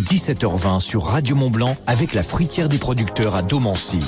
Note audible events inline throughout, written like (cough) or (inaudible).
17h20 sur Radio Mont Blanc avec la fruitière des producteurs à Domancy.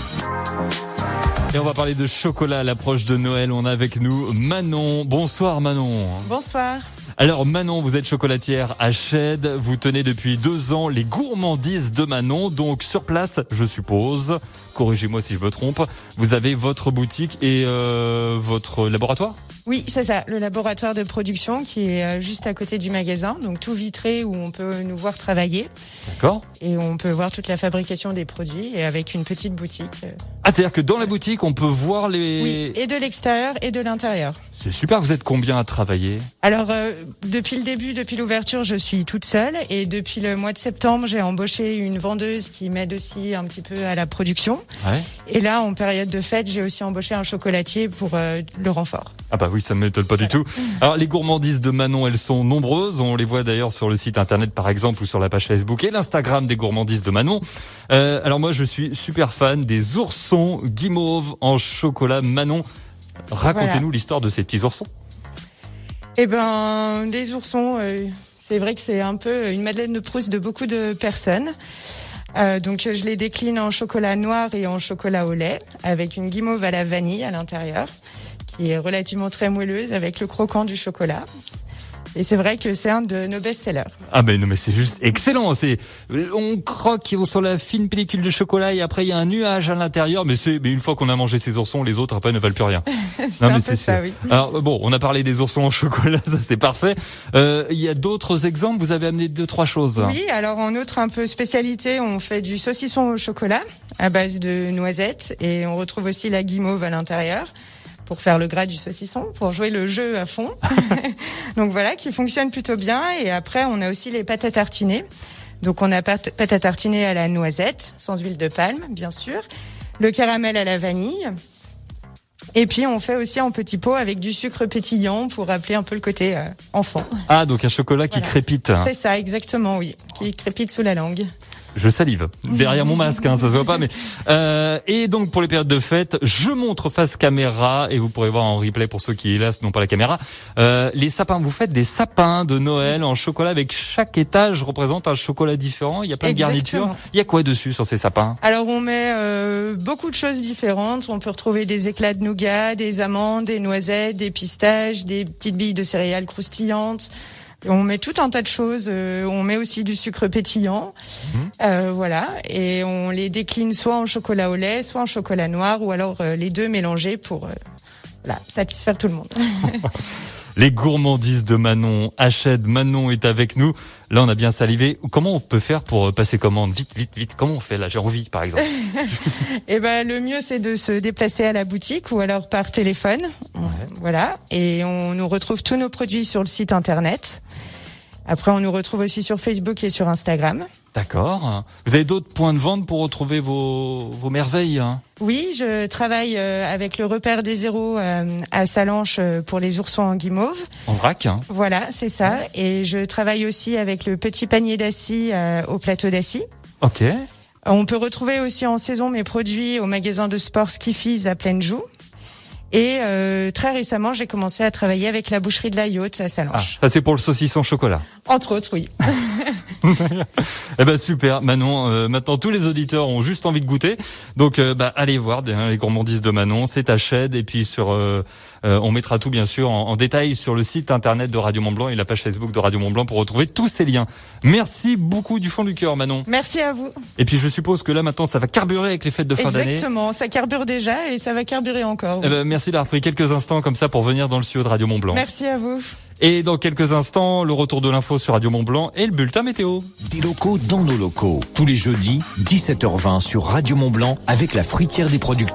Et on va parler de chocolat à l'approche de Noël. On a avec nous Manon. Bonsoir Manon. Bonsoir. Alors Manon, vous êtes chocolatière à Chède. Vous tenez depuis deux ans les gourmandises de Manon. Donc sur place, je suppose, corrigez-moi si je me trompe, vous avez votre boutique et euh, votre laboratoire? Oui, c'est ça, le laboratoire de production qui est euh, juste à côté du magasin, donc tout vitré où on peut nous voir travailler. D'accord. Et on peut voir toute la fabrication des produits et avec une petite boutique. Euh. Ah, c'est-à-dire que dans la boutique, on peut voir les... Oui, et de l'extérieur et de l'intérieur. C'est super, vous êtes combien à travailler Alors, euh, depuis le début, depuis l'ouverture, je suis toute seule et depuis le mois de septembre, j'ai embauché une vendeuse qui m'aide aussi un petit peu à la production. Ouais. Et là, en période de fête, j'ai aussi embauché un chocolatier pour le renfort. Ah bah oui, ça ne m'étonne pas du tout. Alors les gourmandises de Manon, elles sont nombreuses. On les voit d'ailleurs sur le site internet par exemple ou sur la page Facebook et l'Instagram des gourmandises de Manon. Euh, alors moi je suis super fan des oursons guimauves en chocolat Manon. Racontez-nous l'histoire de ces petits oursons. Eh ben, les oursons, euh, c'est vrai que c'est un peu une Madeleine de Proust de beaucoup de personnes. Euh, donc je les décline en chocolat noir et en chocolat au lait, avec une guimauve à la vanille à l'intérieur qui est relativement très moelleuse avec le croquant du chocolat. Et c'est vrai que c'est un de nos best-sellers. Ah ben non mais c'est juste excellent. C'est on croque sur la fine pellicule de chocolat et après il y a un nuage à l'intérieur. Mais c'est mais une fois qu'on a mangé ces oursons, les autres après ne valent plus rien. (laughs) c'est un peu ça, oui. Alors bon, on a parlé des oursons en chocolat, (laughs) ça c'est parfait. Euh, il y a d'autres exemples? Vous avez amené deux trois choses. Oui, alors en autre un peu spécialité, on fait du saucisson au chocolat à base de noisettes et on retrouve aussi la guimauve à l'intérieur pour faire le gras du saucisson, pour jouer le jeu à fond. (laughs) Donc voilà, qui fonctionne plutôt bien. Et après, on a aussi les pâtes à tartiner. Donc on a pâte à tartiner à la noisette, sans huile de palme, bien sûr. Le caramel à la vanille. Et puis on fait aussi en petit pot avec du sucre pétillant pour rappeler un peu le côté euh, enfant. Ah, donc un chocolat qui crépite. C'est ça, exactement, oui, qui crépite sous la langue. Je salive derrière mon masque, hein, ça se voit pas. Mais euh, et donc pour les périodes de fête, je montre face caméra et vous pourrez voir en replay pour ceux qui hélas n'ont pas la caméra. Euh, les sapins, vous faites des sapins de Noël en chocolat avec chaque étage représente un chocolat différent. Il y a plein de garnitures. Il y a quoi dessus sur ces sapins? Alors on met euh, beaucoup de choses différentes. On peut retrouver des éclats de nougat, des amandes, des noisettes, des pistaches, des petites billes de céréales croustillantes. On met tout un tas de choses. Euh, on met aussi du sucre pétillant, mhm. Euh, voilà, et on les décline soit en chocolat au lait, soit en chocolat noir, ou alors euh, les deux mélangés pour satisfaire tout le monde. (laughs) Les gourmandises de Manon. Hachède, Manon est avec nous. Là, on a bien salivé. Comment on peut faire pour passer commande? Vite, vite, vite. Comment on fait là? J'ai envie, par exemple. (laughs) eh ben, le mieux, c'est de se déplacer à la boutique ou alors par téléphone. Voilà. Et on nous retrouve tous nos produits sur le site internet. Après, on nous retrouve aussi sur Facebook et sur Instagram. D'accord. Vous avez d'autres points de vente pour retrouver vos, vos merveilles hein? Oui, je travaille euh, avec le repère des zéros euh, à Salanches euh, pour les oursons en guimauve. En vrac hein? Voilà, c'est ça. Et je travaille aussi avec le petit panier d'assis au plateau d'assis. Ok. On peut retrouver aussi en saison mes produits au magasin de sport Skiffies à Pleine Joue. Et euh, très récemment, j'ai commencé à travailler avec la boucherie de la Yacht à Salanches. Ah, ça c'est pour le saucisson chocolat. Entre autres, oui. (laughs) eh ben super, Manon. Euh, maintenant, tous les auditeurs ont juste envie de goûter. Donc, euh, bah, allez voir les gourmandises de Manon. C'est à Chède et puis sur, euh, on mettra tout bien sûr en, détail sur le site internet de Radio Mont Blanc et la page Facebook de Radio Mont Blanc pour retrouver tous ces liens. Merci beaucoup du fond du cœur, Manon. Merci à vous. Et puis, je suppose que là maintenant, ça va carburer avec les fêtes de fin d'année. Exactement, ça carbure déjà et ça va carburer encore. Eh ben, merci d'avoir pris quelques instants comme ça pour venir dans le studio de Radio Mont Blanc. Merci à vous. Et dans quelques instants, le retour de l'info sur Radio Mont Blanc et le bulletin météo. Des locaux dans nos locaux. Tous les jeudis, 17h20 sur Radio Mont Blanc avec la fruitière des producteurs.